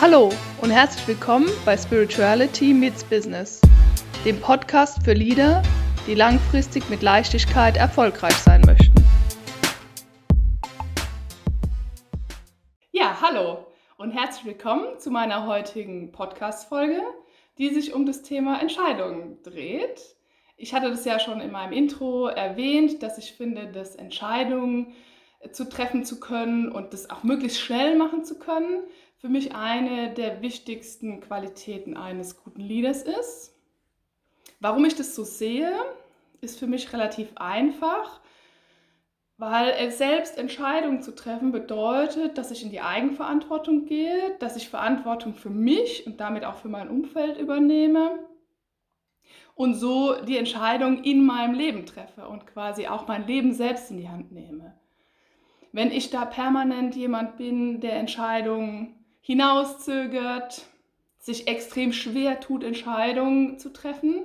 Hallo und herzlich willkommen bei Spirituality Meets Business, dem Podcast für Leader, die langfristig mit Leichtigkeit erfolgreich sein möchten. Ja, hallo und herzlich willkommen zu meiner heutigen Podcast-Folge, die sich um das Thema Entscheidungen dreht. Ich hatte das ja schon in meinem Intro erwähnt, dass ich finde, dass Entscheidungen zu treffen zu können und das auch möglichst schnell machen zu können, für mich eine der wichtigsten Qualitäten eines guten Leaders ist. Warum ich das so sehe, ist für mich relativ einfach, weil selbst Entscheidungen zu treffen bedeutet, dass ich in die Eigenverantwortung gehe, dass ich Verantwortung für mich und damit auch für mein Umfeld übernehme und so die Entscheidung in meinem Leben treffe und quasi auch mein Leben selbst in die Hand nehme. Wenn ich da permanent jemand bin, der Entscheidungen hinauszögert, sich extrem schwer tut, Entscheidungen zu treffen,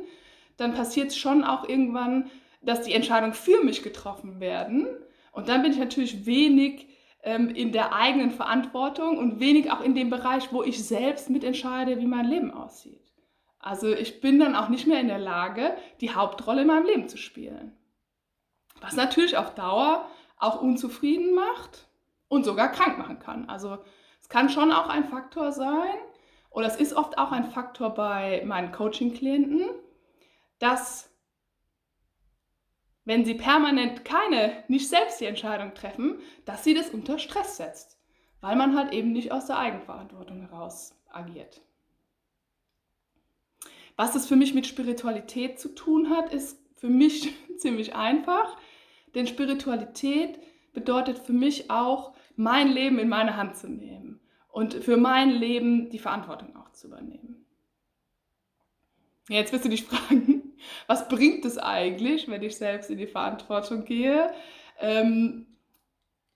dann passiert es schon auch irgendwann, dass die Entscheidungen für mich getroffen werden. Und dann bin ich natürlich wenig ähm, in der eigenen Verantwortung und wenig auch in dem Bereich, wo ich selbst mitentscheide, wie mein Leben aussieht. Also ich bin dann auch nicht mehr in der Lage, die Hauptrolle in meinem Leben zu spielen. Was natürlich auf Dauer auch unzufrieden macht und sogar krank machen kann. Also es kann schon auch ein Faktor sein, oder es ist oft auch ein Faktor bei meinen Coaching-Klienten, dass wenn sie permanent keine, nicht selbst die Entscheidung treffen, dass sie das unter Stress setzt, weil man halt eben nicht aus der Eigenverantwortung heraus agiert. Was das für mich mit Spiritualität zu tun hat, ist für mich ziemlich einfach, denn Spiritualität bedeutet für mich auch, mein Leben in meine Hand zu nehmen und für mein Leben die Verantwortung auch zu übernehmen. Jetzt wirst du dich fragen, was bringt es eigentlich, wenn ich selbst in die Verantwortung gehe ähm,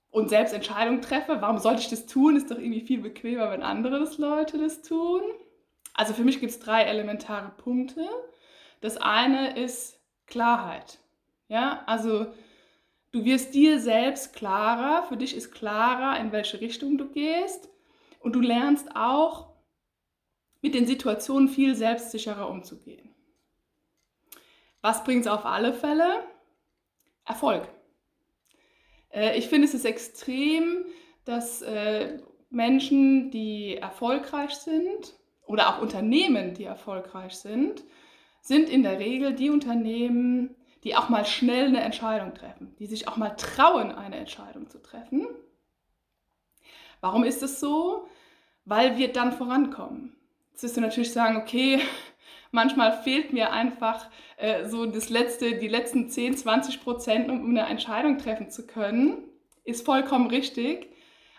und selbst Entscheidungen treffe? Warum sollte ich das tun? Ist doch irgendwie viel bequemer, wenn andere das Leute das tun. Also für mich gibt es drei elementare Punkte. Das eine ist Klarheit. Ja, also du wirst dir selbst klarer, für dich ist klarer, in welche Richtung du gehst und du lernst auch mit den Situationen viel selbstsicherer umzugehen. Was bringt es auf alle Fälle? Erfolg. Äh, ich finde es ist extrem, dass äh, Menschen, die erfolgreich sind oder auch Unternehmen, die erfolgreich sind, sind in der Regel die Unternehmen, die auch mal schnell eine Entscheidung treffen, die sich auch mal trauen, eine Entscheidung zu treffen Warum ist es so? Weil wir dann vorankommen. Jetzt wirst du natürlich sagen, okay, manchmal fehlt mir einfach äh, so das letzte, die letzten 10, 20 Prozent, um eine Entscheidung treffen zu können. Ist vollkommen richtig.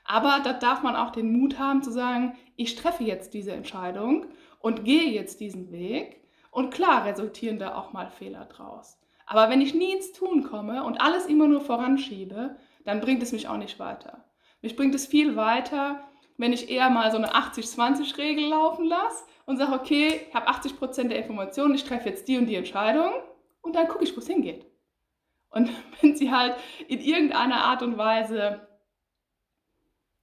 Aber da darf man auch den Mut haben zu sagen, ich treffe jetzt diese Entscheidung und gehe jetzt diesen Weg. Und klar resultieren da auch mal Fehler draus. Aber wenn ich nie ins Tun komme und alles immer nur voranschiebe, dann bringt es mich auch nicht weiter. Mich bringt es viel weiter, wenn ich eher mal so eine 80-20-Regel laufen lasse und sage, okay, ich habe 80% der Informationen, ich treffe jetzt die und die Entscheidung und dann gucke ich, wo es hingeht. Und wenn sie halt in irgendeiner Art und Weise,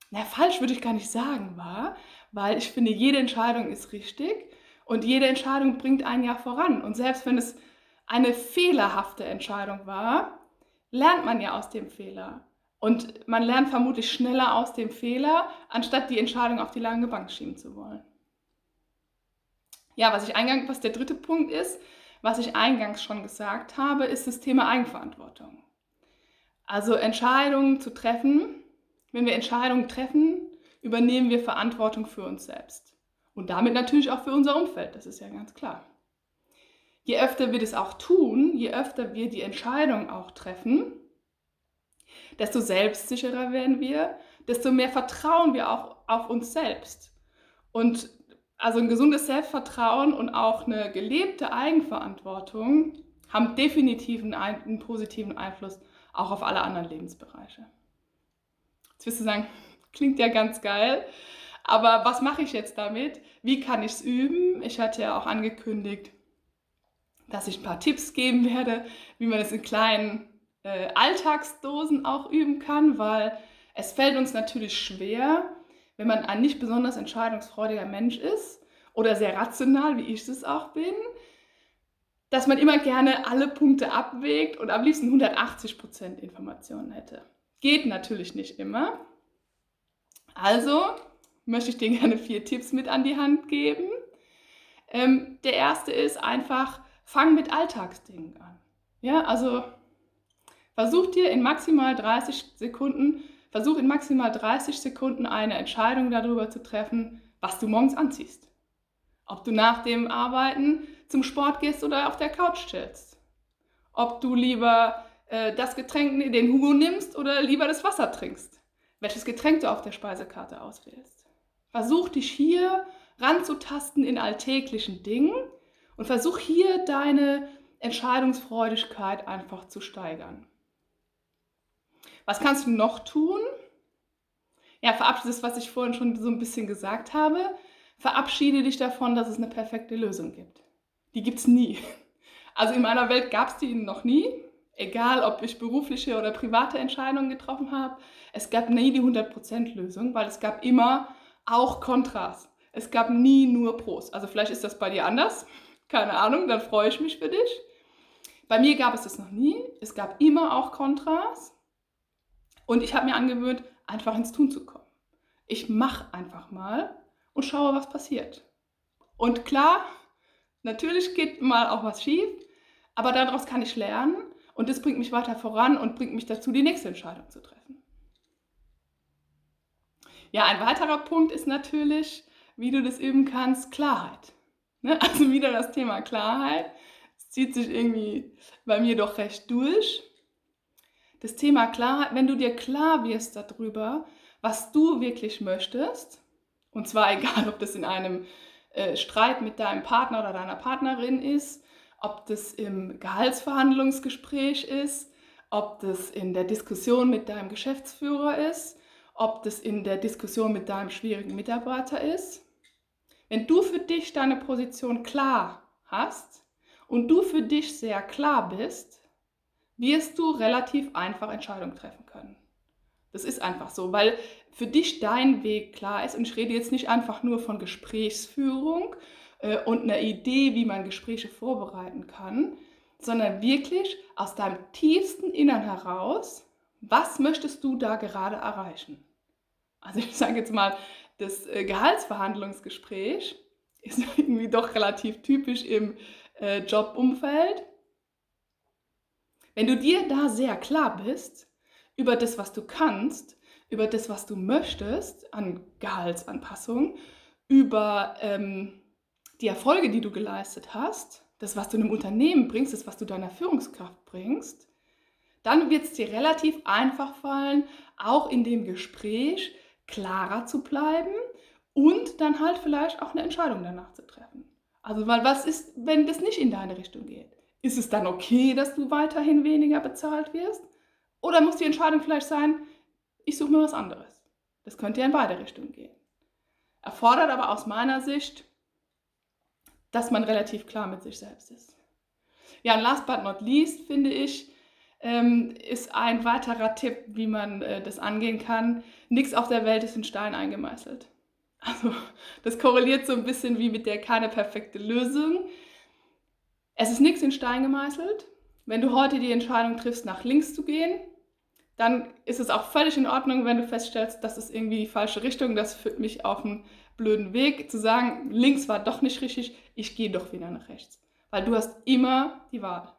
na falsch würde ich gar nicht sagen, war, weil ich finde, jede Entscheidung ist richtig und jede Entscheidung bringt einen ja voran. Und selbst wenn es eine fehlerhafte Entscheidung war, lernt man ja aus dem Fehler. Und man lernt vermutlich schneller aus dem Fehler, anstatt die Entscheidung auf die lange Bank schieben zu wollen. Ja, was ich eingangs, was der dritte Punkt ist, was ich eingangs schon gesagt habe, ist das Thema Eigenverantwortung. Also Entscheidungen zu treffen. Wenn wir Entscheidungen treffen, übernehmen wir Verantwortung für uns selbst. Und damit natürlich auch für unser Umfeld, das ist ja ganz klar. Je öfter wir das auch tun, je öfter wir die Entscheidung auch treffen, desto selbstsicherer werden wir, desto mehr vertrauen wir auch auf uns selbst. Und also ein gesundes Selbstvertrauen und auch eine gelebte Eigenverantwortung haben definitiv einen, einen positiven Einfluss auch auf alle anderen Lebensbereiche. Jetzt wirst du sagen, klingt ja ganz geil, aber was mache ich jetzt damit? Wie kann ich es üben? Ich hatte ja auch angekündigt, dass ich ein paar Tipps geben werde, wie man es in kleinen äh, Alltagsdosen auch üben kann, weil es fällt uns natürlich schwer, wenn man ein nicht besonders entscheidungsfreudiger Mensch ist oder sehr rational, wie ich es auch bin, dass man immer gerne alle Punkte abwägt und am liebsten 180% Informationen hätte. Geht natürlich nicht immer. Also möchte ich dir gerne vier Tipps mit an die Hand geben. Ähm, der erste ist einfach, fang mit Alltagsdingen an. Ja, also versuch dir in maximal 30 Sekunden, versuch in maximal 30 Sekunden eine Entscheidung darüber zu treffen, was du morgens anziehst. Ob du nach dem Arbeiten zum Sport gehst oder auf der Couch chillst. Ob du lieber äh, das Getränk, den Hugo nimmst oder lieber das Wasser trinkst. Welches Getränk du auf der Speisekarte auswählst. Versuch dich hier ranzutasten in alltäglichen Dingen und versuch hier deine Entscheidungsfreudigkeit einfach zu steigern. Was kannst du noch tun? Ja, verabschiede das, was ich vorhin schon so ein bisschen gesagt habe. Verabschiede dich davon, dass es eine perfekte Lösung gibt. Die gibt es nie. Also in meiner Welt gab es die noch nie. Egal, ob ich berufliche oder private Entscheidungen getroffen habe. Es gab nie die 100% Lösung, weil es gab immer auch Kontras. Es gab nie nur Pros. Also vielleicht ist das bei dir anders. Keine Ahnung, dann freue ich mich für dich. Bei mir gab es das noch nie. Es gab immer auch Kontras. Und ich habe mir angewöhnt, einfach ins Tun zu kommen. Ich mache einfach mal und schaue, was passiert. Und klar, natürlich geht mal auch was schief, aber daraus kann ich lernen und das bringt mich weiter voran und bringt mich dazu, die nächste Entscheidung zu treffen. Ja, ein weiterer Punkt ist natürlich, wie du das üben kannst, Klarheit. Ne? Also wieder das Thema Klarheit. Es zieht sich irgendwie bei mir doch recht durch. Das Thema Klarheit, wenn du dir klar wirst darüber, was du wirklich möchtest, und zwar egal, ob das in einem äh, Streit mit deinem Partner oder deiner Partnerin ist, ob das im Gehaltsverhandlungsgespräch ist, ob das in der Diskussion mit deinem Geschäftsführer ist, ob das in der Diskussion mit deinem schwierigen Mitarbeiter ist. Wenn du für dich deine Position klar hast und du für dich sehr klar bist, wirst du relativ einfach Entscheidungen treffen können. Das ist einfach so, weil für dich dein Weg klar ist. Und ich rede jetzt nicht einfach nur von Gesprächsführung äh, und einer Idee, wie man Gespräche vorbereiten kann, sondern wirklich aus deinem tiefsten Innern heraus, was möchtest du da gerade erreichen? Also ich sage jetzt mal, das äh, Gehaltsverhandlungsgespräch ist irgendwie doch relativ typisch im äh, Jobumfeld. Wenn du dir da sehr klar bist, über das, was du kannst, über das, was du möchtest an Gehaltsanpassung, über ähm, die Erfolge, die du geleistet hast, das, was du einem Unternehmen bringst, das, was du deiner Führungskraft bringst, dann wird es dir relativ einfach fallen, auch in dem Gespräch klarer zu bleiben und dann halt vielleicht auch eine Entscheidung danach zu treffen. Also, weil was ist, wenn das nicht in deine Richtung geht? Ist es dann okay, dass du weiterhin weniger bezahlt wirst? Oder muss die Entscheidung vielleicht sein, ich suche mir was anderes? Das könnte ja in beide Richtungen gehen. Erfordert aber aus meiner Sicht, dass man relativ klar mit sich selbst ist. Ja, und last but not least finde ich, ähm, ist ein weiterer Tipp, wie man äh, das angehen kann. Nichts auf der Welt ist in Stein eingemeißelt. Also das korreliert so ein bisschen wie mit der keine perfekte Lösung. Es ist nichts in Stein gemeißelt. Wenn du heute die Entscheidung triffst, nach links zu gehen, dann ist es auch völlig in Ordnung, wenn du feststellst, das ist irgendwie die falsche Richtung, das führt mich auf einen blöden Weg, zu sagen, links war doch nicht richtig, ich gehe doch wieder nach rechts. Weil du hast immer die Wahl.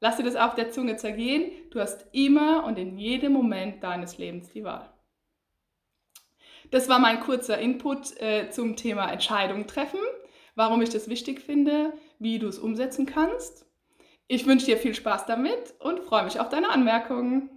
Lass dir das auf der Zunge zergehen, du hast immer und in jedem Moment deines Lebens die Wahl. Das war mein kurzer Input äh, zum Thema Entscheidungen treffen, warum ich das wichtig finde, wie du es umsetzen kannst. Ich wünsche dir viel Spaß damit und freue mich auf deine Anmerkungen.